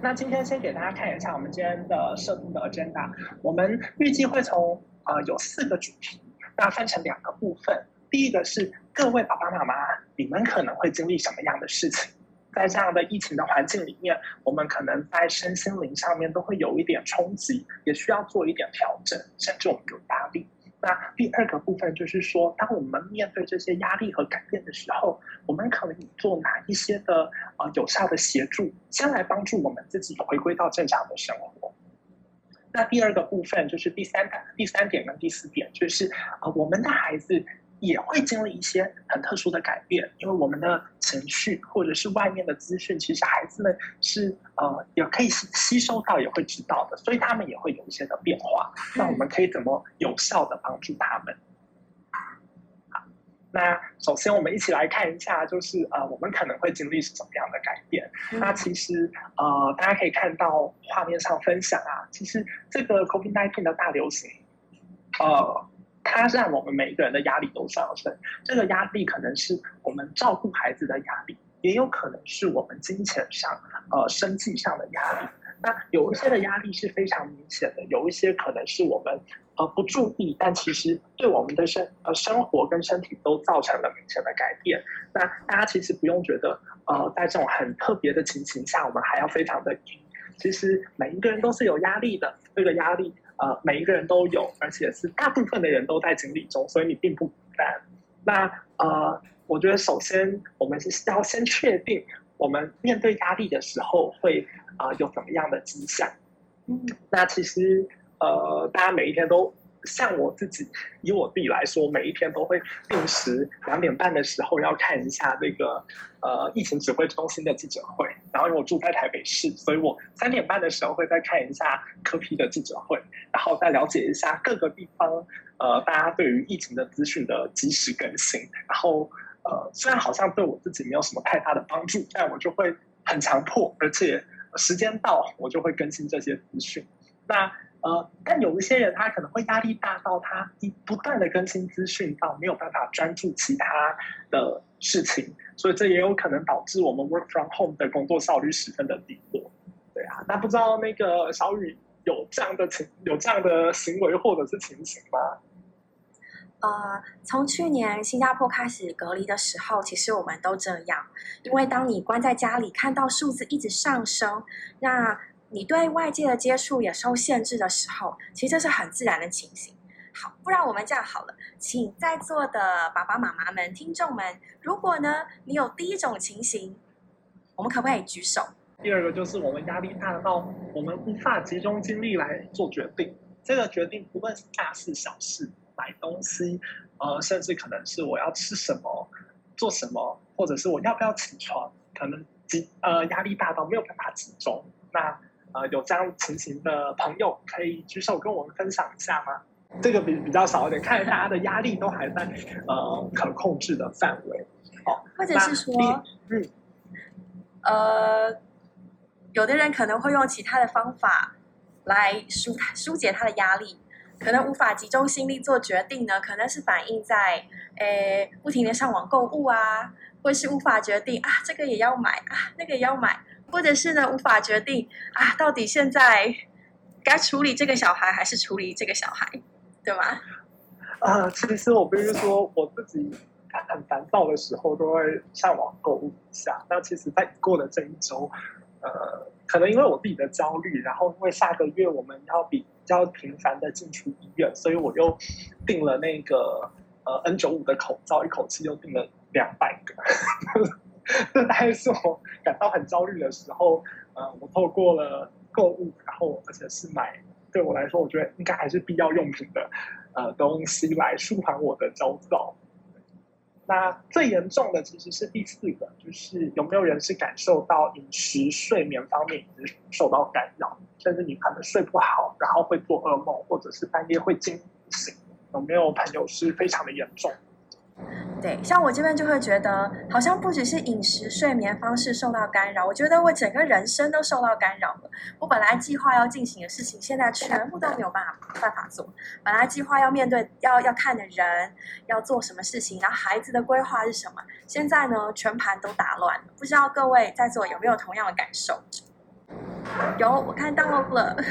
那今天先给大家看一下我们今天的设定的 agenda。我们预计会从呃有四个主题，那分成两个部分。第一个是各位爸爸妈妈，你们可能会经历什么样的事情？在这样的疫情的环境里面，我们可能在身心灵上面都会有一点冲击，也需要做一点调整，甚至我们有压力。那第二个部分就是说，当我们面对这些压力和改变的时候，我们可以做哪一些的呃有效的协助，先来帮助我们自己回归到正常的生活。那第二个部分就是第三点、第三点跟第四点，就是呃我们的孩子。也会经历一些很特殊的改变，因为我们的情绪或者是外面的资讯，其实孩子们是呃也可以吸吸收到，也会知道的，所以他们也会有一些的变化。那我们可以怎么有效的帮助他们？好，那首先我们一起来看一下，就是呃我们可能会经历是什么样的改变。那其实呃大家可以看到画面上分享啊，其实这个 COVID-19 的大流行，呃。它让我们每一个人的压力都上升，这个压力可能是我们照顾孩子的压力，也有可能是我们金钱上、呃生计上的压力。那有一些的压力是非常明显的，有一些可能是我们呃不注意，但其实对我们的生呃生活跟身体都造成了明显的改变。那大家其实不用觉得呃在这种很特别的情形下，我们还要非常的其实每一个人都是有压力的，这个压力。呃，每一个人都有，而且是大部分的人都在经历中，所以你并不孤单。那呃，我觉得首先我们是要先确定，我们面对压力的时候会啊有怎么样的迹象。嗯，那其实呃，大家每一天都。像我自己，以我自己来说，每一天都会定时两点半的时候要看一下那个呃疫情指挥中心的记者会。然后因为我住在台北市，所以我三点半的时候会再看一下科批的记者会，然后再了解一下各个地方呃大家对于疫情的资讯的及时更新。然后呃虽然好像对我自己没有什么太大的帮助，但我就会很强迫，而且时间到我就会更新这些资讯。那呃，但有一些人他可能会压力大到他一不断的更新资讯，到没有办法专注其他的事情，所以这也有可能导致我们 work from home 的工作效率十分的低落。对啊，那不知道那个小雨有这样的情有这样的行为或者是情形吗？呃，从去年新加坡开始隔离的时候，其实我们都这样，因为当你关在家里，看到数字一直上升，那。你对外界的接触也受限制的时候，其实这是很自然的情形。好，不然我们这样好了，请在座的爸爸妈妈们、听众们，如果呢你有第一种情形，我们可不可以举手？第二个就是我们压力大到我们无法集中精力来做决定。这个决定不论是大事小事，买东西，呃，甚至可能是我要吃什么、做什么，或者是我要不要起床，可能集呃压力大到没有办法集中。那呃，有这样情形的朋友可以举手跟我们分享一下吗？这个比比较少一点，看来大家的压力都还在呃可控制的范围。哦，或者是说，嗯，呃，有的人可能会用其他的方法来疏疏解他的压力，可能无法集中心力做决定呢，可能是反映在诶不停的上网购物啊，或是无法决定啊这个也要买啊那个也要买。或者是呢，无法决定啊，到底现在该处理这个小孩还是处理这个小孩，对吗？啊，其实我不是说我自己很烦躁的时候都会上网购物一下。那其实，在过的这一周，呃，可能因为我自己的焦虑，然后因为下个月我们要比较频繁的进出医院，所以我又订了那个呃 N 九五的口罩，一口气又订了两百个。这大概是我感到很焦虑的时候，呃，我透过了购物，然后而且是买对我来说，我觉得应该还是必要用品的呃东西来舒缓我的焦躁。那最严重的其实是第四个，就是有没有人是感受到饮食、睡眠方面已经受到干扰，甚至你可能睡不好，然后会做噩梦，或者是半夜会惊醒，有没有朋友是非常的严重？对，像我这边就会觉得，好像不只是饮食、睡眠方式受到干扰，我觉得我整个人生都受到干扰了。我本来计划要进行的事情，现在全部都没有办法办法做。本来计划要面对、要要看的人，要做什么事情，然后孩子的规划是什么，现在呢，全盘都打乱了。不知道各位在座有没有同样的感受？有，我看到了。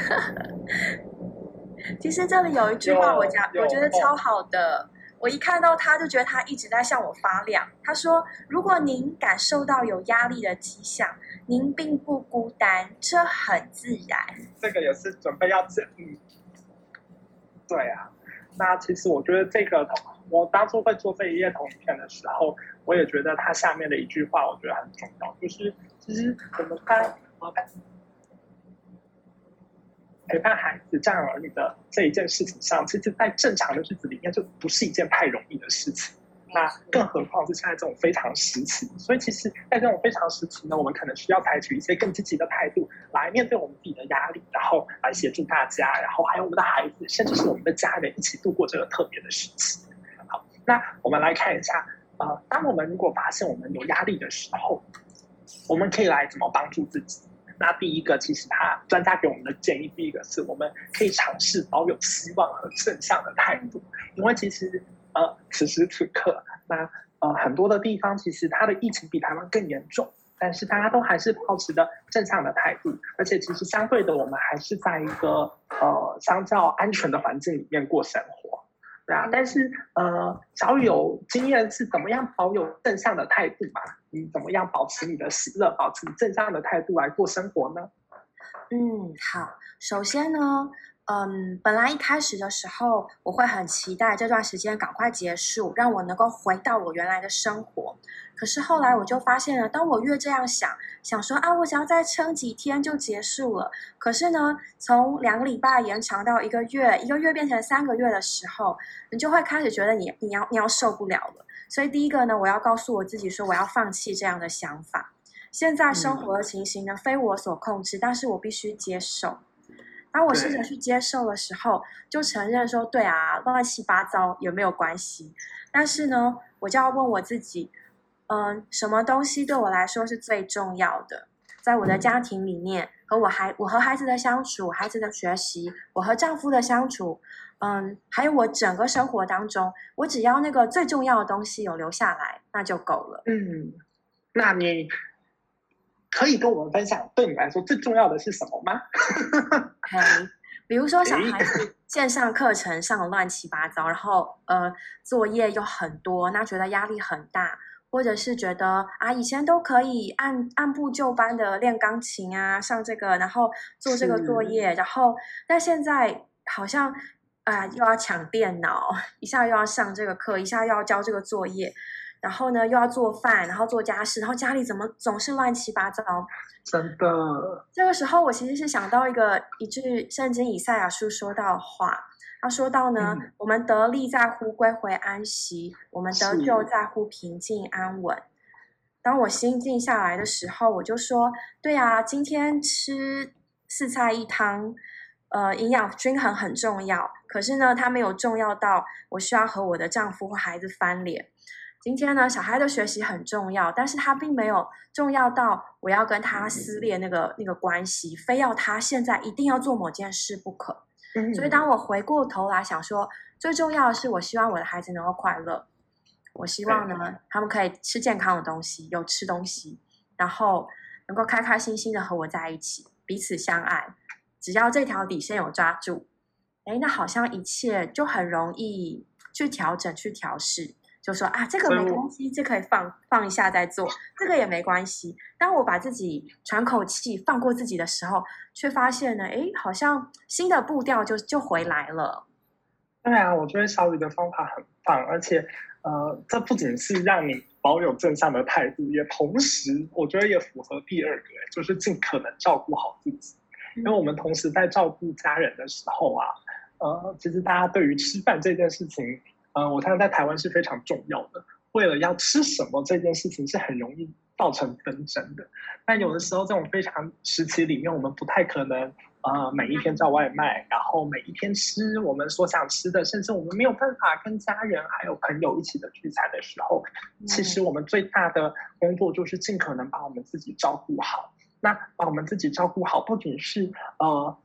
其实这里有一句话，我讲，我觉得超好的。我一看到他就觉得他一直在向我发亮。他说：“如果您感受到有压力的迹象，您并不孤单，这很自然。”这个也是准备要整理。对啊，那其实我觉得这个，我当初会做这一页同片的时候，我也觉得它下面的一句话，我觉得很重要，就是其实我们该陪伴孩子、教养儿女的这一件事情上，其实，在正常的日子里面，就不是一件太容易的事情。那更何况是现在这种非常时期，所以其实，在这种非常时期呢，我们可能需要采取一些更积极的态度来面对我们自己的压力，然后来协助大家，然后还有我们的孩子，甚至是我们的家人一起度过这个特别的时期。好，那我们来看一下，呃，当我们如果发现我们有压力的时候，我们可以来怎么帮助自己？那第一个，其实他专家给我们的建议，第一个是我们可以尝试保有希望和正向的态度，因为其实呃此时此刻，那呃很多的地方其实它的疫情比台湾更严重，但是大家都还是保持着正向的态度，而且其实相对的，我们还是在一个呃相较安全的环境里面过生活。对啊，但是呃，小雨有经验是怎么样保有正向的态度嘛？你怎么样保持你的喜乐，保持正向的态度来过生活呢？嗯，好，首先呢。嗯，本来一开始的时候，我会很期待这段时间赶快结束，让我能够回到我原来的生活。可是后来我就发现了，当我越这样想，想说啊，我想要再撑几天就结束了。可是呢，从两个礼拜延长到一个月，一个月变成三个月的时候，你就会开始觉得你你要你要受不了了。所以第一个呢，我要告诉我自己说，我要放弃这样的想法。现在生活的情形呢，非我所控制，但是我必须接受。当我试着去接受的时候，就承认说：“对啊，乱七八糟有没有关系？”但是呢，我就要问我自己：“嗯，什么东西对我来说是最重要的？在我的家庭里面，和我孩我和孩子的相处，孩子的学习，我和丈夫的相处，嗯，还有我整个生活当中，我只要那个最重要的东西有留下来，那就够了。”嗯，那你。可以跟我们分享，对你来说最重要的是什么吗？比如说小孩子线上课程上乱七八糟，然后呃作业又很多，那觉得压力很大，或者是觉得啊以前都可以按按部就班的练钢琴啊，上这个，然后做这个作业，然后但现在好像啊又要抢电脑，一下又要上这个课，一下又要交这个作业。然后呢，又要做饭，然后做家事，然后家里怎么总是乱七八糟？真的。这个时候，我其实是想到一个一句圣经以赛亚书说到话，他说到呢：“我们得力在乎归回安息，我们得救在乎平静安稳。”当我心静下来的时候，我就说：“对啊，今天吃四菜一汤，呃，营养均衡很重要。可是呢，它没有重要到我需要和我的丈夫或孩子翻脸。”今天呢，小孩的学习很重要，但是他并没有重要到我要跟他撕裂那个那个关系，非要他现在一定要做某件事不可。所以当我回过头来想说，最重要的是，我希望我的孩子能够快乐，我希望呢，他们可以吃健康的东西，有吃东西，然后能够开开心心的和我在一起，彼此相爱。只要这条底线有抓住，哎，那好像一切就很容易去调整、去调试。就说啊，这个没关系，这可以放放一下再做，这个也没关系。当我把自己喘口气，放过自己的时候，却发现呢，哎，好像新的步调就就回来了。对啊，我觉得小雨的方法很棒，而且呃，这不仅是让你保有正向的态度，也同时我觉得也符合第二个，就是尽可能照顾好自己。因为我们同时在照顾家人的时候啊，呃，其实大家对于吃饭这件事情。呃，我看在台湾是非常重要的。为了要吃什么这件事情是很容易造成纷争的。但有的时候这种非常时期里面，我们不太可能呃每一天叫外卖，然后每一天吃我们所想吃的，甚至我们没有办法跟家人还有朋友一起的聚餐的时候，其实我们最大的工作就是尽可能把我们自己照顾好。那把我们自己照顾好，不仅是呃。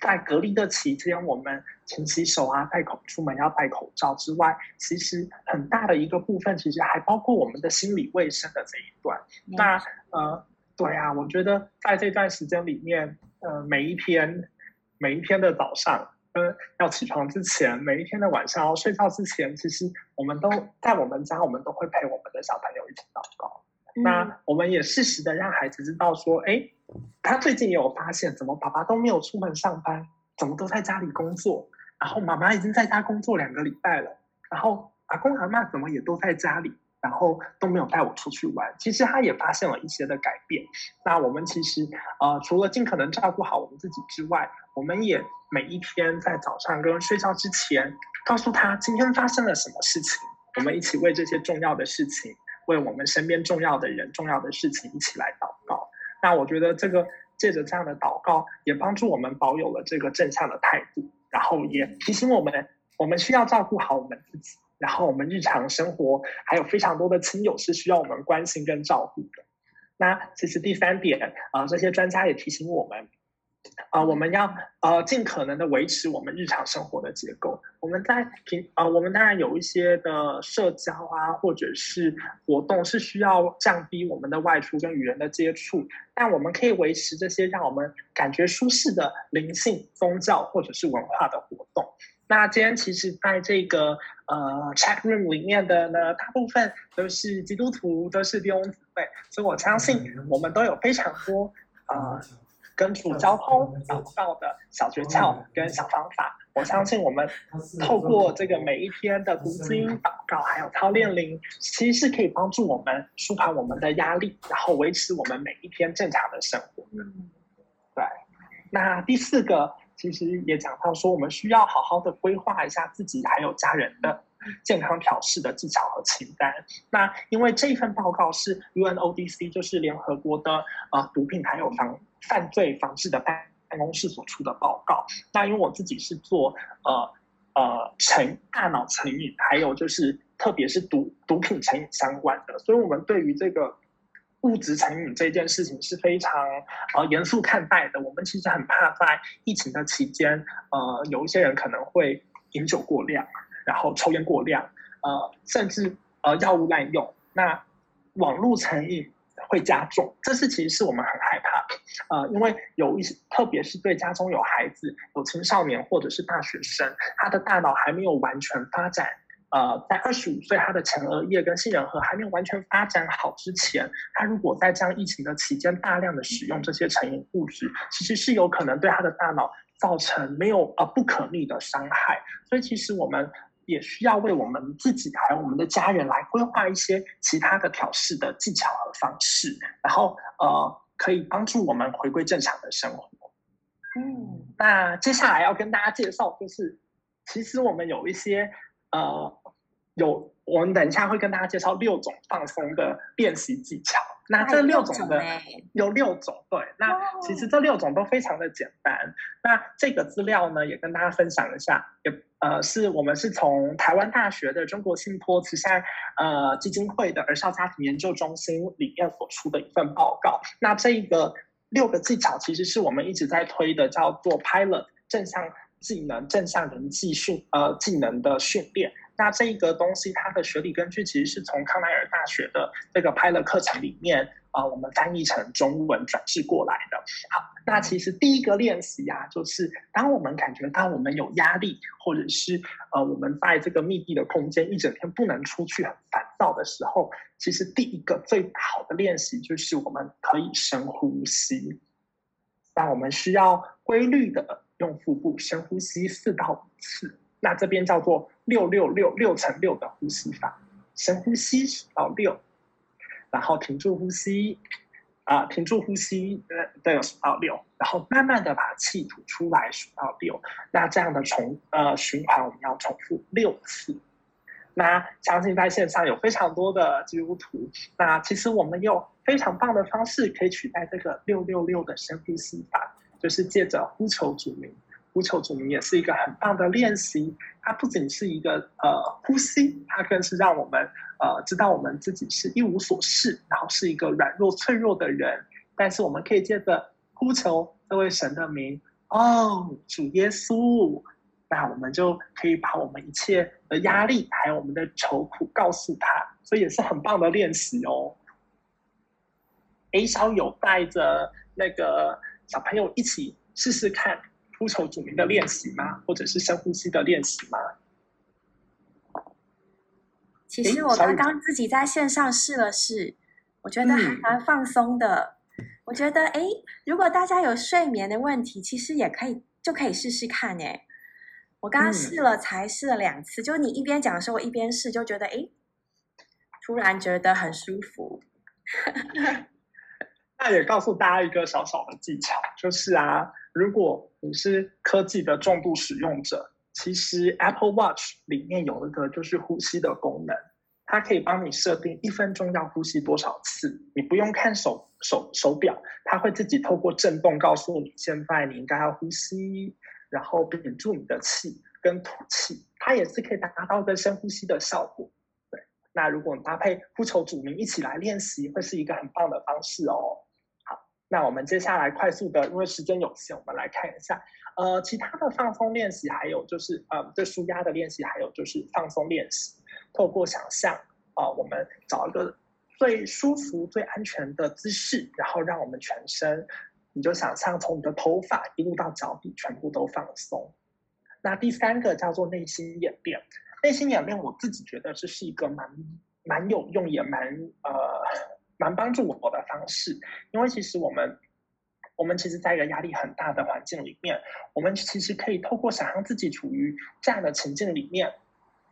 在隔离的期间，我们勤洗手啊，戴口出门要戴口罩之外，其实很大的一个部分，其实还包括我们的心理卫生的这一段。那呃，对啊，我觉得在这段时间里面，呃，每一天每一天的早上，嗯，要起床之前，每一天的晚上要睡觉之前，其实我们都在我们家，我们都会陪我们的小朋友一起祷告。那我们也适时的让孩子知道说，哎，他最近也有发现，怎么爸爸都没有出门上班，怎么都在家里工作，然后妈妈已经在家工作两个礼拜了，然后阿公阿妈怎么也都在家里，然后都没有带我出去玩。其实他也发现了一些的改变。那我们其实呃，除了尽可能照顾好我们自己之外，我们也每一天在早上跟睡觉之前，告诉他今天发生了什么事情，我们一起为这些重要的事情。为我们身边重要的人、重要的事情一起来祷告。那我觉得这个借着这样的祷告，也帮助我们保有了这个正向的态度，然后也提醒我们，我们需要照顾好我们自己。然后我们日常生活还有非常多的亲友是需要我们关心跟照顾的。那其实第三点啊，这些专家也提醒我们。啊，我们要呃尽可能的维持我们日常生活的结构。我们在平呃，我们当然有一些的社交啊，或者是活动是需要降低我们的外出跟与人的接触，但我们可以维持这些让我们感觉舒适的灵性、宗教或者是文化的活动。那今天其实在这个呃 chat room 里面的呢，大部分都是基督徒，都是弟兄姊妹，所以我相信我们都有非常多啊。跟主交通祷告的小诀窍跟小方法，我相信我们透过这个每一天的读经祷告，还有操练灵，其实是可以帮助我们舒缓我们的压力，然后维持我们每一天正常的生活。嗯，对。那第四个，其实也讲到说，我们需要好好的规划一下自己还有家人的。健康调试的技巧和清单。那因为这份报告是 UNODC，就是联合国的呃毒品还有防犯罪防治的办办公室所出的报告。那因为我自己是做呃呃成大脑成瘾，还有就是特别是毒毒品成瘾相关的，所以我们对于这个物质成瘾这件事情是非常呃严肃看待的。我们其实很怕在疫情的期间，呃有一些人可能会饮酒过量。然后抽烟过量，呃，甚至呃药物滥用，那网络成瘾会加重，这是其实是我们很害怕，呃，因为有一些，特别是对家中有孩子、有青少年或者是大学生，他的大脑还没有完全发展，呃，在二十五岁他的前额叶跟杏仁核还没有完全发展好之前，他如果在这样疫情的期间大量的使用这些成瘾物质，其实是有可能对他的大脑造成没有呃不可逆的伤害，所以其实我们。也需要为我们自己还有我们的家人来规划一些其他的调试的技巧和方式，然后呃，可以帮助我们回归正常的生活。嗯，那接下来要跟大家介绍，就是其实我们有一些呃，有我们等一下会跟大家介绍六种放松的练习技巧。那这六种的有六种，对。那其实这六种都非常的简单。那这个资料呢，也跟大家分享一下。也呃，是我们是从台湾大学的中国信托慈善呃基金会的儿少家庭研究中心里面所出的一份报告。那这一个六个技巧，其实是我们一直在推的，叫做 Pilot 正向技能、正向人际训呃技能的训练。那这个东西，它的学理根据其实是从康奈尔大学的这个拍了课程里面啊，我们翻译成中文转制过来的。好，那其实第一个练习啊，就是当我们感觉到我们有压力，或者是呃我们在这个密闭的空间一整天不能出去，很烦躁的时候，其实第一个最好的练习就是我们可以深呼吸。那我们需要规律的用腹部深呼吸四到五次。那这边叫做六六六六乘六的呼吸法，深呼吸数到六，然后停住呼吸，啊，停住呼吸，呃，都有数到六，然后慢慢的把气吐出来数到六。那这样的重呃循环我们要重复六次。那相信在线上有非常多的基督徒，那其实我们有非常棒的方式可以取代这个六六六的深呼吸法，就是借着呼求主名。呼求主名也是一个很棒的练习，它不仅是一个呃呼吸，它更是让我们呃知道我们自己是一无所事，然后是一个软弱脆弱的人。但是我们可以借着呼求这位神的名，哦，主耶稣，那我们就可以把我们一切的压力还有我们的愁苦告诉他，所以也是很棒的练习哦。A 小有带着那个。小朋友一起试试看呼求主名的练习吗？或者是深呼吸的练习吗？其实我刚刚自己在线上试了试，我觉得还蛮放松的。我觉得，哎，如果大家有睡眠的问题，其实也可以就可以试试看。哎，我刚刚试了，才试了两次，就你一边讲的时候，我一边试，就觉得，哎，突然觉得很舒服。那也告诉大家一个小小的技巧，就是啊，如果你是科技的重度使用者。其实 Apple Watch 里面有一个就是呼吸的功能，它可以帮你设定一分钟要呼吸多少次，你不用看手手手表，它会自己透过震动告诉你现在你应该要呼吸，然后屏住你的气跟吐气，它也是可以达到一个深呼吸的效果。对，那如果你搭配呼求主名一起来练习，会是一个很棒的方式哦。那我们接下来快速的，因为时间有限，我们来看一下，呃，其他的放松练习，还有就是，呃，对舒压的练习，还有就是放松练习。透过想象，啊，我们找一个最舒服、最安全的姿势，然后让我们全身，你就想象从你的头发一路到脚底，全部都放松。那第三个叫做内心演练，内心演练，我自己觉得这是一个蛮蛮有用，也蛮呃。蛮帮助我的方式，因为其实我们，我们其实在一个压力很大的环境里面，我们其实可以透过想象自己处于这样的情境里面，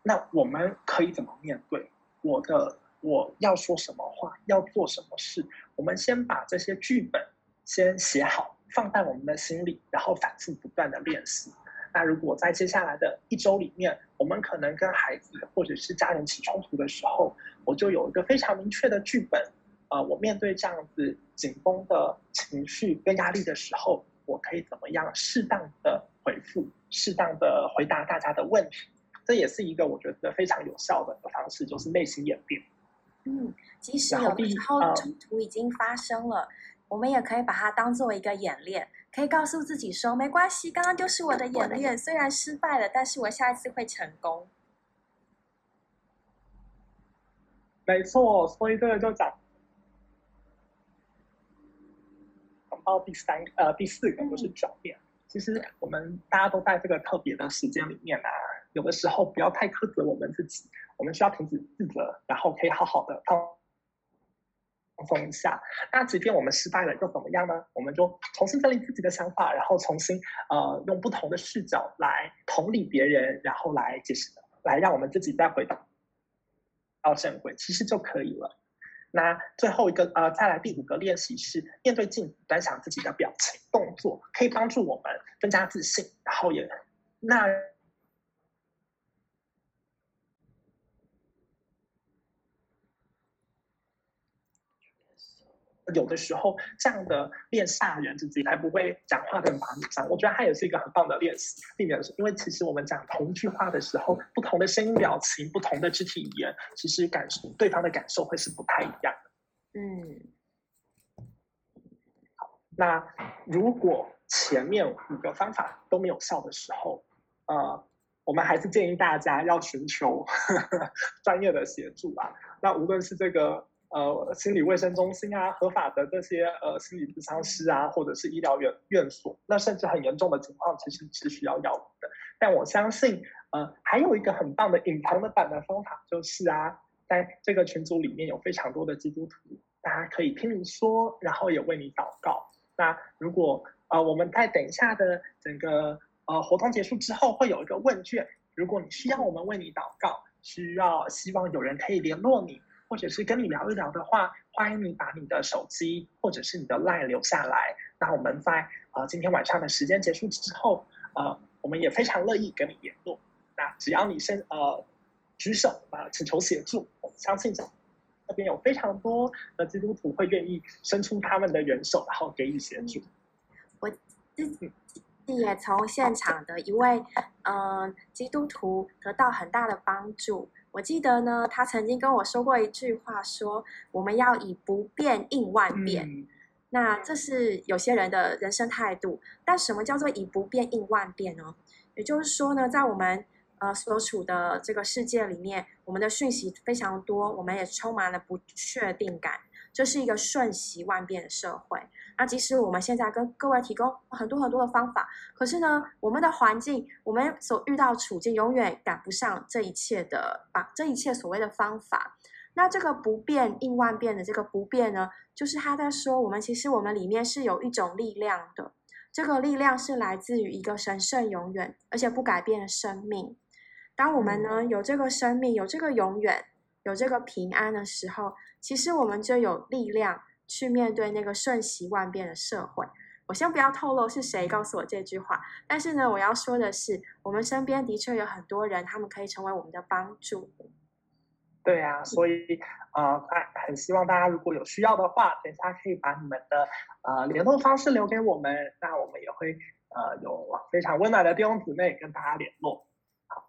那我们可以怎么面对？我的我要说什么话，要做什么事？我们先把这些剧本先写好，放在我们的心里，然后反复不断的练习。那如果在接下来的一周里面，我们可能跟孩子或者是家人起冲突的时候，我就有一个非常明确的剧本。呃，我面对这样子紧绷的情绪跟压力的时候，我可以怎么样适当的回复，适当的回答大家的问题？这也是一个我觉得非常有效的方式，就是内心演变。嗯，即使有的时候冲突已经发生了，我们也可以把它当做一个演练，可以告诉自己说，没关系，刚刚就是我的演练，虽然失败了，但是我下一次会成功。没错，所以这个就讲。到第三呃第四个就是转变。其实我们大家都在这个特别的时间里面啊，有的时候不要太苛责我们自己，我们需要停止自责，然后可以好好的放放松一下。那即便我们失败了又怎么样呢？我们就重新整理自己的想法，然后重新呃用不同的视角来同理别人，然后来解释，来让我们自己再回到到正轨，其实就可以了。那最后一个呃，再来第五个练习是面对镜子端详自己的表情动作，可以帮助我们增加自信，然后也那。有的时候，这样的练下人自己，才不会讲话的麻木上。我觉得它也是一个很棒的练习，避免因为其实我们讲同一句话的时候，不同的声音、表情、不同的肢体语言，其实感受对方的感受会是不太一样的。嗯，好，那如果前面五个方法都没有效的时候，呃，我们还是建议大家要寻求 专业的协助啊。那无论是这个。呃，心理卫生中心啊，合法的这些呃心理咨商师啊，或者是医疗院院所，那甚至很严重的情况，其实是需要药物的。但我相信，呃，还有一个很棒的隐藏的版的方法，就是啊，在这个群组里面有非常多的基督徒，大家可以听你说，然后也为你祷告。那如果呃我们在等一下的整个呃活动结束之后，会有一个问卷，如果你需要我们为你祷告，需要希望有人可以联络你。或者是跟你聊一聊的话，欢迎你把你的手机或者是你的 line 留下来。那我们在呃今天晚上的时间结束之后，呃，我们也非常乐意跟你联络。那只要你先呃举手啊，请求协助，我相信这边有非常多的基督徒会愿意伸出他们的援手，然后给予协助。我自己也从现场的一位嗯基督徒得到很大的帮助。我记得呢，他曾经跟我说过一句话，说我们要以不变应万变。那这是有些人的人生态度。但什么叫做以不变应万变呢？也就是说呢，在我们呃所处的这个世界里面，我们的讯息非常多，我们也充满了不确定感。这是一个瞬息万变的社会。那即使我们现在跟各位提供很多很多的方法，可是呢，我们的环境，我们所遇到处境，永远赶不上这一切的，把这一切所谓的方法。那这个不变应万变的这个不变呢，就是他在说，我们其实我们里面是有一种力量的，这个力量是来自于一个神圣、永远而且不改变的生命。当我们呢有这个生命、有这个永远、有这个平安的时候，其实我们就有力量去面对那个瞬息万变的社会。我先不要透露是谁告诉我这句话，但是呢，我要说的是，我们身边的确有很多人，他们可以成为我们的帮助。对啊，所以呃，很希望大家如果有需要的话，等下可以把你们的呃联络方式留给我们，那我们也会呃有非常温暖的弟兄姊妹跟大家联络。好，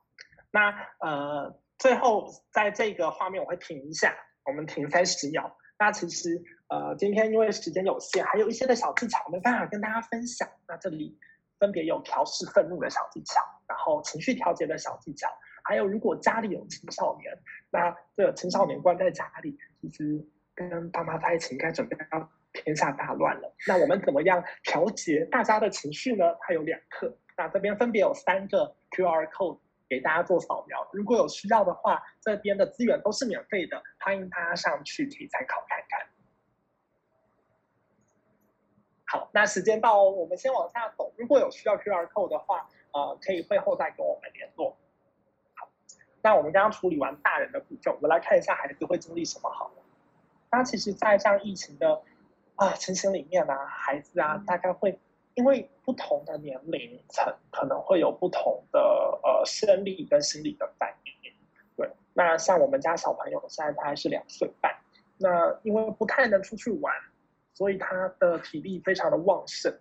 那呃最后在这个画面我会停一下，我们停三十秒。那其实呃今天因为时间有限，还有一些的小技巧没办法跟大家分享。那这里分别有调试愤怒的小技巧，然后情绪调节的小技巧。还有，如果家里有青少年，那这个青少年关在家里，其实跟爸妈在一起，应该准备要天下大乱了。那我们怎么样调节大家的情绪呢？它有两课，那这边分别有三个 QR code 给大家做扫描。如果有需要的话，这边的资源都是免费的，欢迎大家上去可以参考看看。好，那时间到，我们先往下走。如果有需要 QR code 的话，呃，可以会后再跟我们联络。好那我们刚刚处理完大人的步骤，我们来看一下孩子会经历什么好了。那其实，在这样疫情的啊情形里面呢，孩子啊，大概会因为不同的年龄层，可能会有不同的呃生理跟心理的反应。对，那像我们家小朋友现在大概是两岁半，那因为不太能出去玩，所以他的体力非常的旺盛，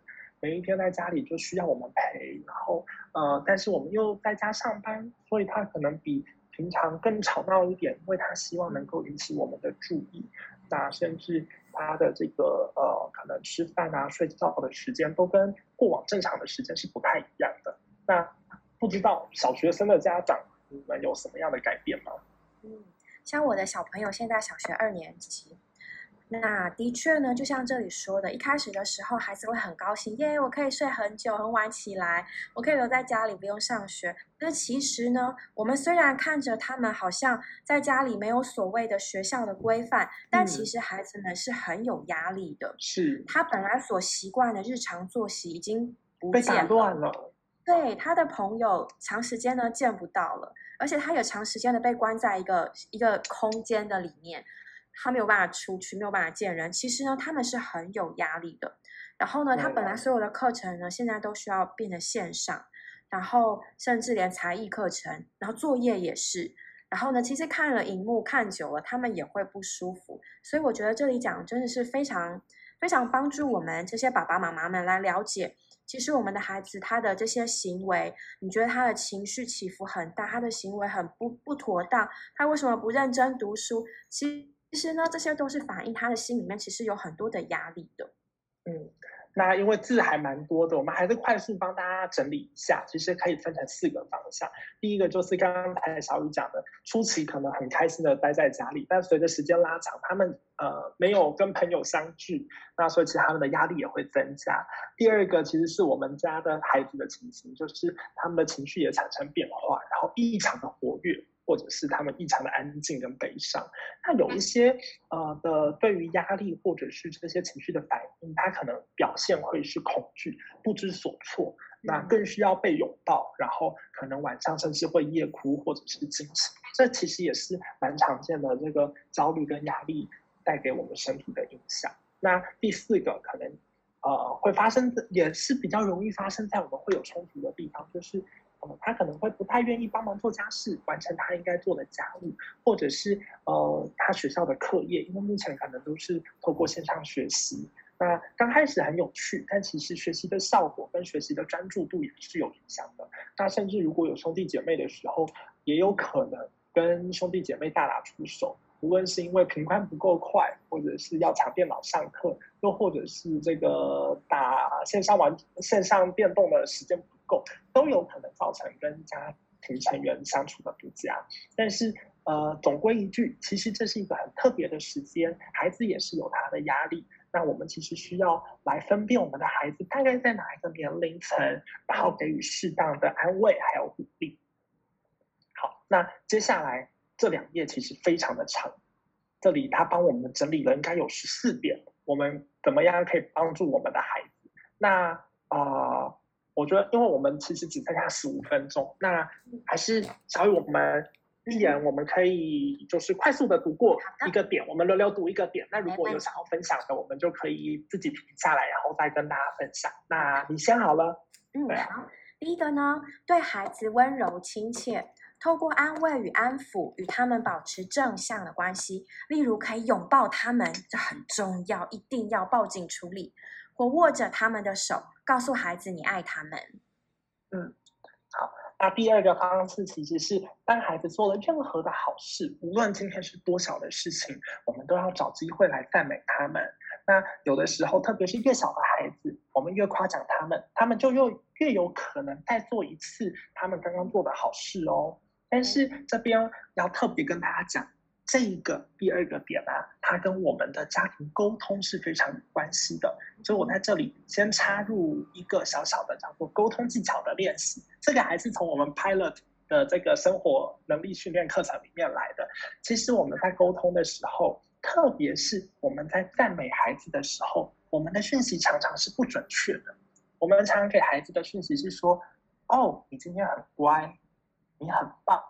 每一天在家里就需要我们陪，然后呃，但是我们又在家上班，所以他可能比。平常更吵闹一点，因为他希望能够引起我们的注意，那甚至他的这个呃，可能吃饭啊、睡觉的时间都跟过往正常的时间是不太一样的。那不知道小学生的家长你们有什么样的改变吗？嗯，像我的小朋友现在小学二年级。那的确呢，就像这里说的，一开始的时候，孩子会很高兴，耶，我可以睡很久，很晚起来，我可以留在家里，不用上学。那其实呢，我们虽然看着他们好像在家里没有所谓的学校的规范，但其实孩子们是很有压力的。是，他本来所习惯的日常作息已经不见了。对，他的朋友长时间呢见不到了，而且他也长时间的被关在一个一个空间的里面。他没有办法出去，没有办法见人。其实呢，他们是很有压力的。然后呢，他本来所有的课程呢，现在都需要变成线上，然后甚至连才艺课程，然后作业也是。然后呢，其实看了荧幕看久了，他们也会不舒服。所以我觉得这里讲真的是非常非常帮助我们这些爸爸妈妈们来了解，其实我们的孩子他的这些行为，你觉得他的情绪起伏很大，他的行为很不不妥当，他为什么不认真读书？其其实呢，这些都是反映他的心里面其实有很多的压力的。嗯，那因为字还蛮多的，我们还是快速帮大家整理一下。其实可以分成四个方向。第一个就是刚刚才小雨讲的，初期可能很开心的待在家里，但随着时间拉长，他们呃没有跟朋友相聚，那所以其实他们的压力也会增加。第二个其实是我们家的孩子的情形，就是他们的情绪也产生变化，然后异常的活跃。或者是他们异常的安静跟悲伤，那有一些呃的对于压力或者是这些情绪的反应，他可能表现会是恐惧、不知所措，那更需要被拥抱，然后可能晚上甚至会夜哭或者是惊醒，这其实也是蛮常见的这个焦虑跟压力带给我们身体的影响。那第四个可能呃会发生，也是比较容易发生在我们会有冲突的地方，就是。他可能会不太愿意帮忙做家事，完成他应该做的家务，或者是呃，他学校的课业，因为目前可能都是透过线上学习。那刚开始很有趣，但其实学习的效果跟学习的专注度也是有影响的。那甚至如果有兄弟姐妹的时候，也有可能跟兄弟姐妹大打出手，无论是因为频宽不够快，或者是要抢电脑上课，又或者是这个打线上玩线上电动的时间。够都有可能造成跟家庭成员相处的不佳，但是呃，总归一句，其实这是一个很特别的时间，孩子也是有他的压力。那我们其实需要来分辨我们的孩子大概在哪一个年龄层，然后给予适当的安慰还有鼓励。好，那接下来这两页其实非常的长，这里他帮我们整理了应该有十四点，我们怎么样可以帮助我们的孩子？那啊，我觉得因为我们其实只剩下十五分钟，那还是小雨我们一人我们可以就是快速的读过一个点，我们轮流读一个点。那如果有想要分享的，我们就可以自己停下来，然后再跟大家分享。那你先好了。嗯，好。第一个呢，对孩子温柔亲切，透过安慰与安抚，与他们保持正向的关系。例如，可以拥抱他们，这很重要，一定要抱紧处理，或握着他们的手，告诉孩子你爱他们。嗯，好。那第二个方式其实是，当孩子做了任何的好事，无论今天是多小的事情，我们都要找机会来赞美他们。那有的时候，特别是越小的孩子，我们越夸奖他们，他们就又越有可能再做一次他们刚刚做的好事哦。但是这边要特别跟大家讲。这一个第二个点啊，它跟我们的家庭沟通是非常有关系的。所以我在这里先插入一个小小的叫做沟通技巧的练习。这个还是从我们 Pilot 的这个生活能力训练课程里面来的。其实我们在沟通的时候，特别是我们在赞美孩子的时候，我们的讯息常常是不准确的。我们常常给孩子的讯息是说：“哦，你今天很乖，你很棒。”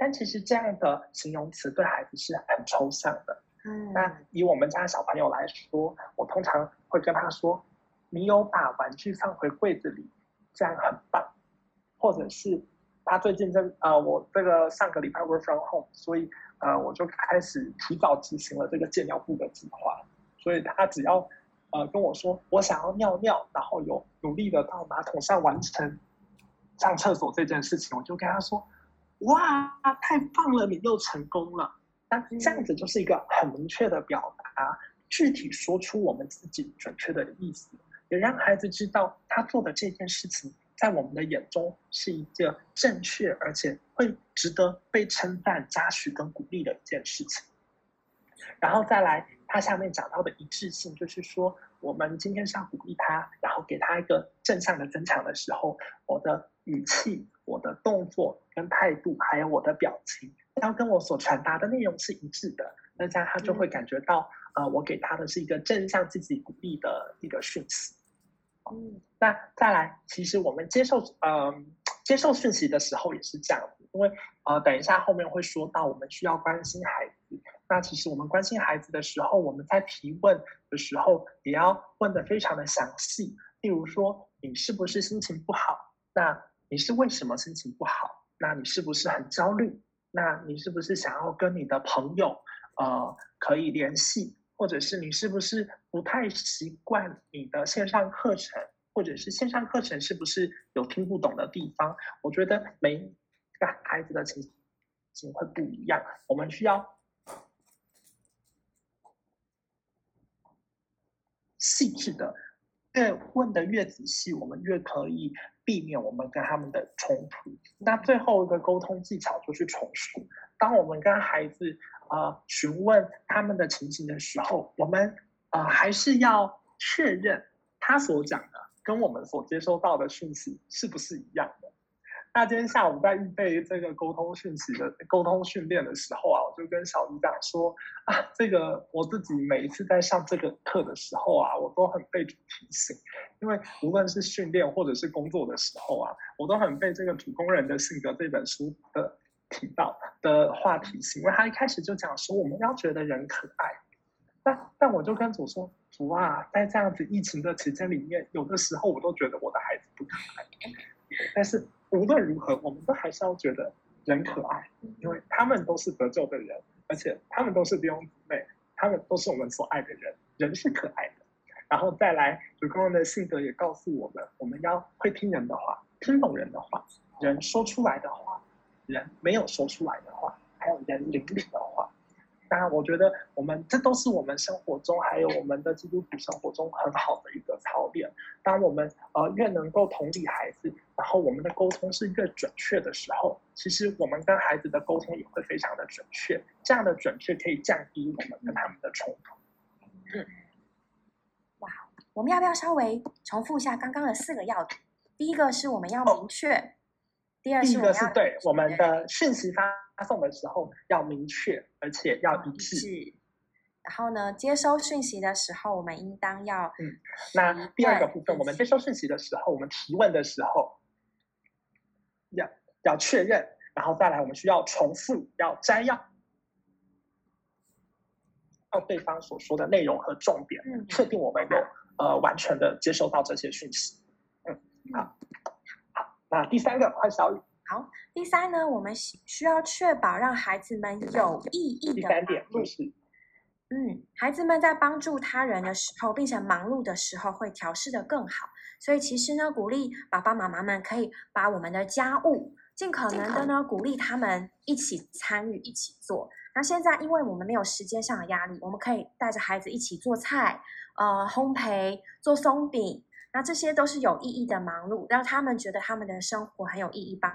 但其实这样的形容词对孩子是很抽象的。嗯，那以我们家小朋友来说，我通常会跟他说：“你有把玩具放回柜子里，这样很棒。”或者是他最近在呃，我这个上个礼拜 work from home，所以呃，我就开始提早执行了这个借尿布的计划。所以他只要呃跟我说我想要尿尿，然后有努力的到马桶上完成上厕所这件事情，我就跟他说。哇，太棒了！你又成功了。那这样子就是一个很明确的表达，具体说出我们自己准确的意思，也让孩子知道他做的这件事情在我们的眼中是一个正确而且会值得被称赞、嘉许跟鼓励的一件事情。然后再来，他下面讲到的一致性，就是说我们今天是要鼓励他，然后给他一个正向的增强的时候，我的语气。我的动作跟态度，还有我的表情，要跟我所传达的内容是一致的，那这样他就会感觉到，呃，我给他的是一个正向、积极、鼓励的一个讯息。嗯，那再来，其实我们接受，嗯，接受讯息的时候也是这样子，因为，呃，等一下后面会说到，我们需要关心孩子。那其实我们关心孩子的时候，我们在提问的时候，也要问的非常的详细。例如说，你是不是心情不好？那你是为什么心情不好？那你是不是很焦虑？那你是不是想要跟你的朋友，呃，可以联系？或者是你是不是不太习惯你的线上课程？或者是线上课程是不是有听不懂的地方？我觉得每个孩子的情情会不一样，我们需要细致的，越问的越仔细，我们越可以。避免我们跟他们的冲突。那最后一个沟通技巧就是重述。当我们跟孩子啊询问他们的情形的时候，我们啊还是要确认他所讲的跟我们所接收到的讯息是不是一样的。那今天下午在预备这个沟通讯息的沟通训练的时候啊，我就跟小鱼讲说啊，这个我自己每一次在上这个课的时候啊，我都很被提醒，因为无论是训练或者是工作的时候啊，我都很被这个主工人的性格这本书的提到的话题醒，因为他一开始就讲说我们要觉得人可爱，但但我就跟主说主啊，在这样子疫情的期间里面，有的时候我都觉得我的孩子不可爱，但是。无论如何，我们都还是要觉得人可爱，因为他们都是得救的人，而且他们都是弟兄姊妹，他们都是我们所爱的人，人是可爱的。然后再来，主公人的性格也告诉我们，我们要会听人的话，听懂人的话，人说出来的话，人没有说出来的话，还有人灵里的话。当然，我觉得我们这都是我们生活中，还有我们的基督徒生活中很好的一个操练。当我们呃越能够同理孩子，然后我们的沟通是越准确的时候，其实我们跟孩子的沟通也会非常的准确，这样的准确可以降低我们跟他们的冲突。嗯，哇，我们要不要稍微重复一下刚刚的四个要点？第一个是我们要明确，第二是我们要对我们的讯息发送的时候要明确，而且要一致。然后呢，接收讯息的时候，我们应当要嗯。那第二个部分，我们接收讯息的时候，我们提问的时候，要要确认，然后再来，我们需要重复，要摘要，要对方所说的内容和重点，确定我们有呃完全的接收到这些讯息。嗯，好，好。那第三个，换小雨。好，第三呢，我们需要确保让孩子们有意义的。第三点就是。嗯，孩子们在帮助他人的时候，并且忙碌的时候，会调试的更好。所以其实呢，鼓励爸爸妈妈们可以把我们的家务尽可能的呢，鼓励他们一起参与、一起做。那现在因为我们没有时间上的压力，我们可以带着孩子一起做菜，呃，烘焙、做松饼。那这些都是有意义的忙碌，让他们觉得他们的生活很有意义，帮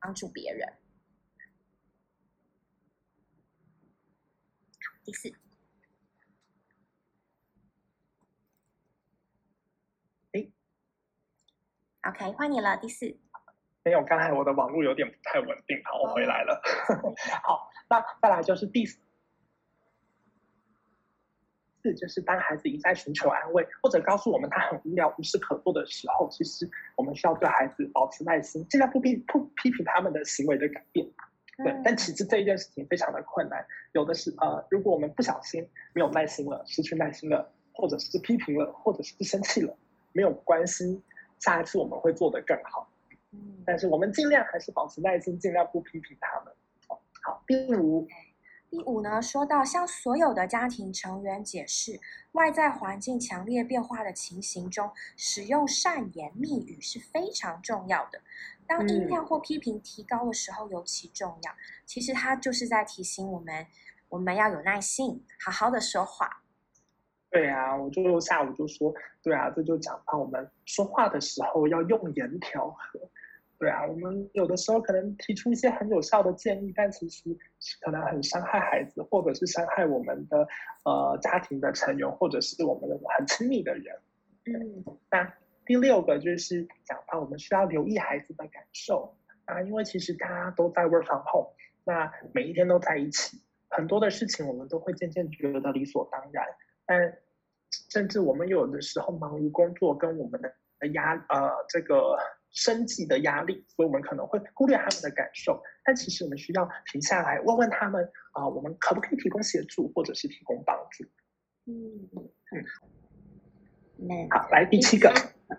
帮助别人。第四。OK，换你了。第四，没有，刚才我的网络有点不太稳定。好，我回来了。好，那再来就是第四，就是当孩子一再寻求安慰，或者告诉我们他很无聊、无事可做的时候，其实我们需要对孩子保持耐心，尽量不批不批评他们的行为的改变。对，但其实这一件事情非常的困难。有的是呃，如果我们不小心没有耐心了，失去耐心了，或者是批评了，或者是生气了，没有关系。下一次我们会做得更好，嗯，但是我们尽量还是保持耐心，尽量不批评他们。好，第五，第五呢，说到向所有的家庭成员解释外在环境强烈变化的情形中，使用善言密语是非常重要的。当音量或批评提高的时候尤其重要。其实他就是在提醒我们，我们要有耐心，好好的说话。对啊，我就下午就说，对啊，这就讲到我们说话的时候要用言调和。对啊，我们有的时候可能提出一些很有效的建议，但其实可能很伤害孩子，或者是伤害我们的呃家庭的成员，或者是我们的很亲密的人。嗯，那第六个就是讲到我们需要留意孩子的感受啊，因为其实大家都在 work from home，那每一天都在一起，很多的事情我们都会渐渐觉得理所当然，但甚至我们有的时候忙于工作跟我们的压呃这个生计的压力，所以我们可能会忽略他们的感受。但其实我们需要停下来问问他们啊，我们可不可以提供协助或者是提供帮助？嗯嗯。好，来第七个。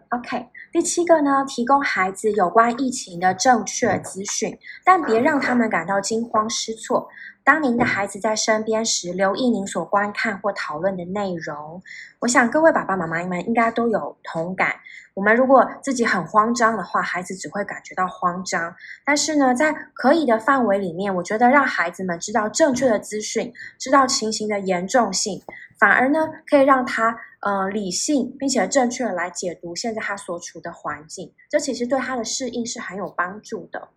OK，第七个呢，提供孩子有关疫情的正确资讯，但别让他们感到惊慌失措。当您的孩子在身边时，留意您所观看或讨论的内容。我想各位爸爸妈妈们应该都有同感。我们如果自己很慌张的话，孩子只会感觉到慌张。但是呢，在可以的范围里面，我觉得让孩子们知道正确的资讯，知道情形的严重性，反而呢，可以让他呃理性并且正确的来解读现在他所处的环境。这其实对他的适应是很有帮助的。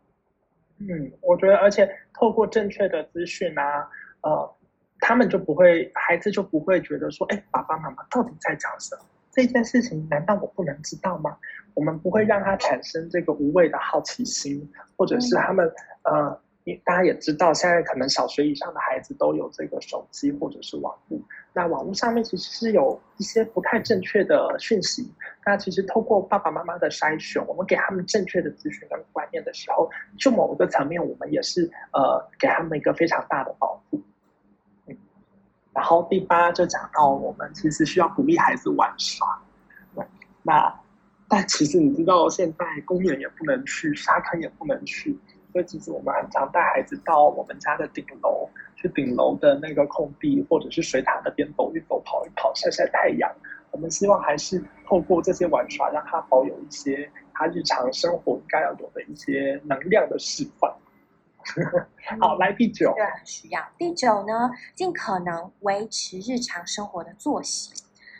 嗯，我觉得，而且透过正确的资讯啊，呃，他们就不会，孩子就不会觉得说，哎，爸爸妈妈到底在讲什么？这件事情难道我不能知道吗？我们不会让他产生这个无谓的好奇心，或者是他们，呃。大家也知道，现在可能小学以上的孩子都有这个手机或者是网络。那网络上面其实是有一些不太正确的讯息。那其实透过爸爸妈妈的筛选，我们给他们正确的资讯跟观念的时候，就某个层面，我们也是呃给他们一个非常大的保护。嗯。然后第八就讲到，我们其实需要鼓励孩子玩耍。那但其实你知道，现在公园也不能去，沙坑也不能去。所以其实我们很常带孩子到我们家的顶楼，去顶楼的那个空地或者是水塔那边走一走、跑一跑、晒晒太阳。我们希望还是透过这些玩耍，让他保有一些他日常生活应该要有的一些能量的释放。好，来第九，对，很需要。第九呢，尽可能维持日常生活的作息，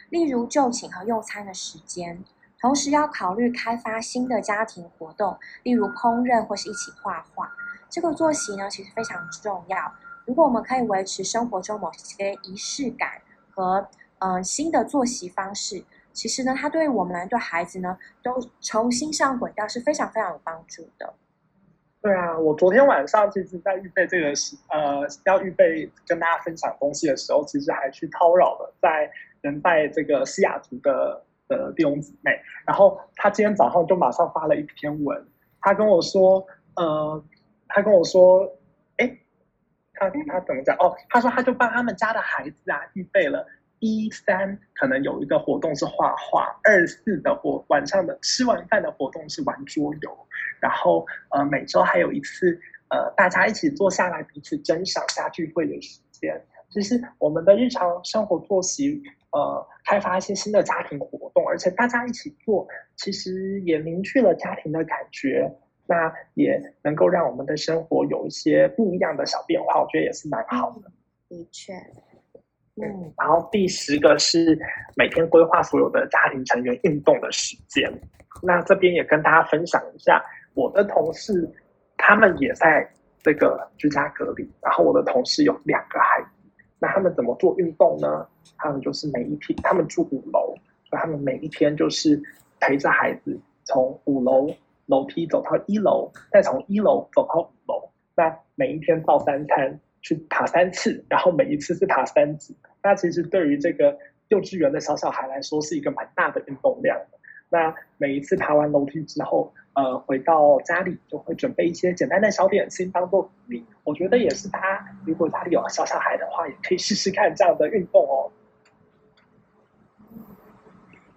例如就寝和用餐的时间。同时要考虑开发新的家庭活动，例如烹饪或是一起画画。这个作息呢，其实非常重要。如果我们可以维持生活中某些仪式感和嗯新的作息方式，其实呢，它对我们来对孩子呢，都重新上轨道是非常非常有帮助的。对啊，我昨天晚上其实，在预备这个呃要预备跟大家分享东西的时候，其实还去叨扰了在人在这个西雅图的的弟兄姊妹。然后他今天早上就马上发了一篇文，他跟我说，呃，他跟我说，哎，他他怎么讲？哦，他说他就帮他们家的孩子啊预备了。一三可能有一个活动是画画，二四的活晚上的吃完饭的活动是玩桌游，然后呃每周还有一次呃大家一起坐下来彼此珍赏家聚会的时间。其实我们的日常生活作息呃开发一些新的家庭活，而且大家一起做，其实也凝聚了家庭的感觉，那也能够让我们的生活有一些不一样的小变化，我觉得也是蛮好的。的确。嗯，然后第十个是每天规划所有的家庭成员运动的时间。那这边也跟大家分享一下，我的同事他们也在这个居家隔离，然后我的同事有两个孩子，那他们怎么做运动呢？他们就是每一天，他们住五楼，所以他们每一天就是陪着孩子从五楼楼梯走到一楼，再从一楼走到五楼。那每一天造三餐。去爬三次，然后每一次是爬三组。那其实对于这个幼稚园的小小孩来说，是一个蛮大的运动量。那每一次爬完楼梯之后，呃，回到家里就会准备一些简单的小点心当做鼓励。我觉得也是，他如果家里有小小孩的话，也可以试试看这样的运动哦。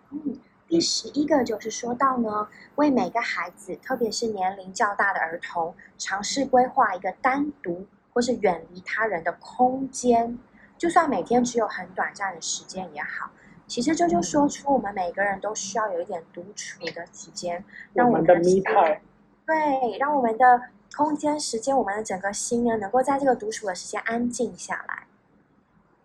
嗯，第十一个就是说到呢，为每个孩子，特别是年龄较大的儿童，尝试规划一个单独。或是远离他人的空间，就算每天只有很短暂的时间也好，其实这就说出我们每个人都需要有一点独处的时间，让我们的心对，让我们的空间、时间，我们的整个心呢，能够在这个独处的时间安静下来。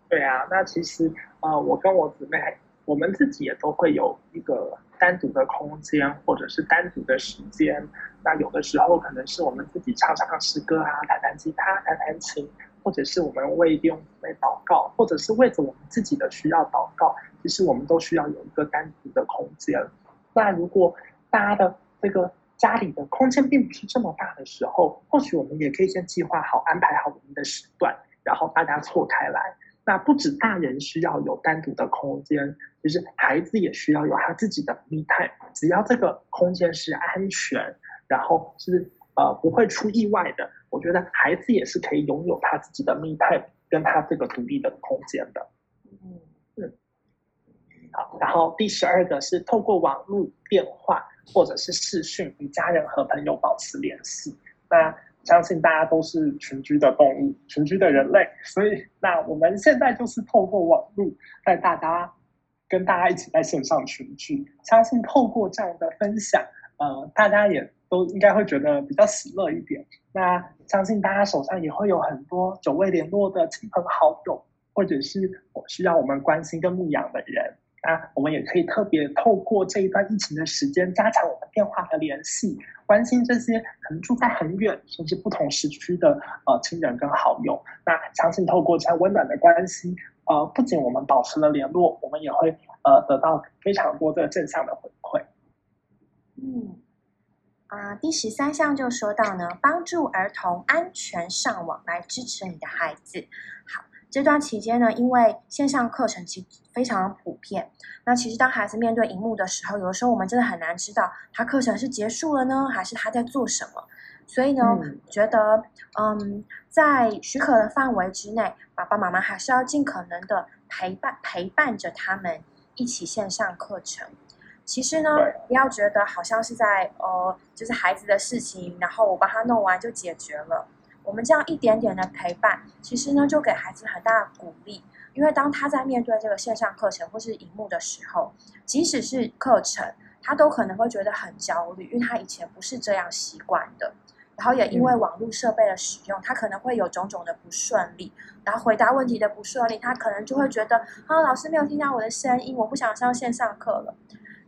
对啊，那其实啊，我跟我姊妹，我们自己也都会有一个。单独的空间，或者是单独的时间，那有的时候可能是我们自己唱唱诗歌啊，弹弹吉他，弹弹琴，或者是我们为弟兄姊妹祷告，或者是为着我们自己的需要祷告。其实我们都需要有一个单独的空间。那如果大家的这个家里的空间并不是这么大的时候，或许我们也可以先计划好、安排好我们的时段，然后大家错开来。那不止大人需要有单独的空间，其实孩子也需要有他自己的密探。只要这个空间是安全，然后是呃不会出意外的，我觉得孩子也是可以拥有他自己的密探，跟他这个独立的空间的。嗯嗯。好，然后第十二个是透过网络电话或者是视讯与家人和朋友保持联系。那相信大家都是群居的动物，群居的人类，所以那我们现在就是透过网络带大家跟大家一起在线上群聚。相信透过这样的分享，呃，大家也都应该会觉得比较喜乐一点。那相信大家手上也会有很多久未联络的亲朋好友，或者是需要我们关心跟牧养的人。那我们也可以特别透过这一段疫情的时间，加强我们电话的联系，关心这些可能住在很远甚至不同时区的呃亲人跟好友。那相信透过这样温暖的关系，呃，不仅我们保持了联络，我们也会呃得到非常多的正向的回馈。嗯，啊，第十三项就说到呢，帮助儿童安全上网来支持你的孩子。好。这段期间呢，因为线上课程其实非常普遍，那其实当孩子面对荧幕的时候，有的时候我们真的很难知道他课程是结束了呢，还是他在做什么。所以呢，觉得嗯，在许可的范围之内，爸爸妈妈还是要尽可能的陪伴陪伴着他们一起线上课程。其实呢，不要觉得好像是在呃，就是孩子的事情，然后我帮他弄完就解决了。我们这样一点点的陪伴，其实呢，就给孩子很大的鼓励。因为当他在面对这个线上课程或是荧幕的时候，即使是课程，他都可能会觉得很焦虑，因为他以前不是这样习惯的。然后也因为网络设备的使用，他可能会有种种的不顺利，然后回答问题的不顺利，他可能就会觉得啊，老师没有听到我的声音，我不想上线上课了。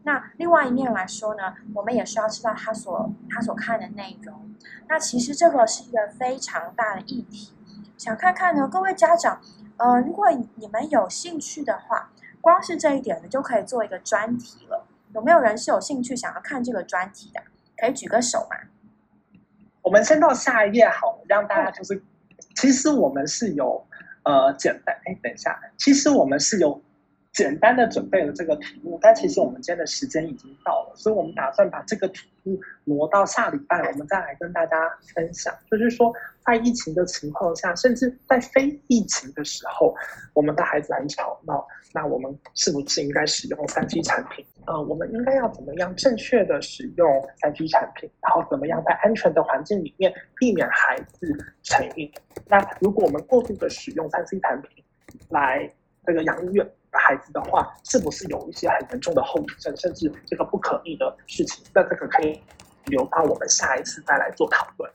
那另外一面来说呢，我们也需要知道他所他所看的内容。那其实这个是一个非常大的议题，想看看呢，各位家长，呃，如果你们有兴趣的话，光是这一点呢，就可以做一个专题了。有没有人是有兴趣想要看这个专题的？可以举个手吗？我们先到下一页好了，让大家就是，其实我们是有呃简单，哎，等一下，其实我们是有。简单的准备了这个题目，但其实我们今天的时间已经到了，所以我们打算把这个题目挪到下礼拜，我们再来跟大家分享。就是说，在疫情的情况下，甚至在非疫情的时候，我们的孩子很吵闹，那我们是不是应该使用三 G 产品？呃，我们应该要怎么样正确的使用三 G 产品？然后怎么样在安全的环境里面避免孩子成瘾？那如果我们过度的使用三 C 产品来这个养育孩子的话，是不是有一些很严重的后遗症，甚至这个不可逆的事情？那这个可以留到我们下一次再来做讨论。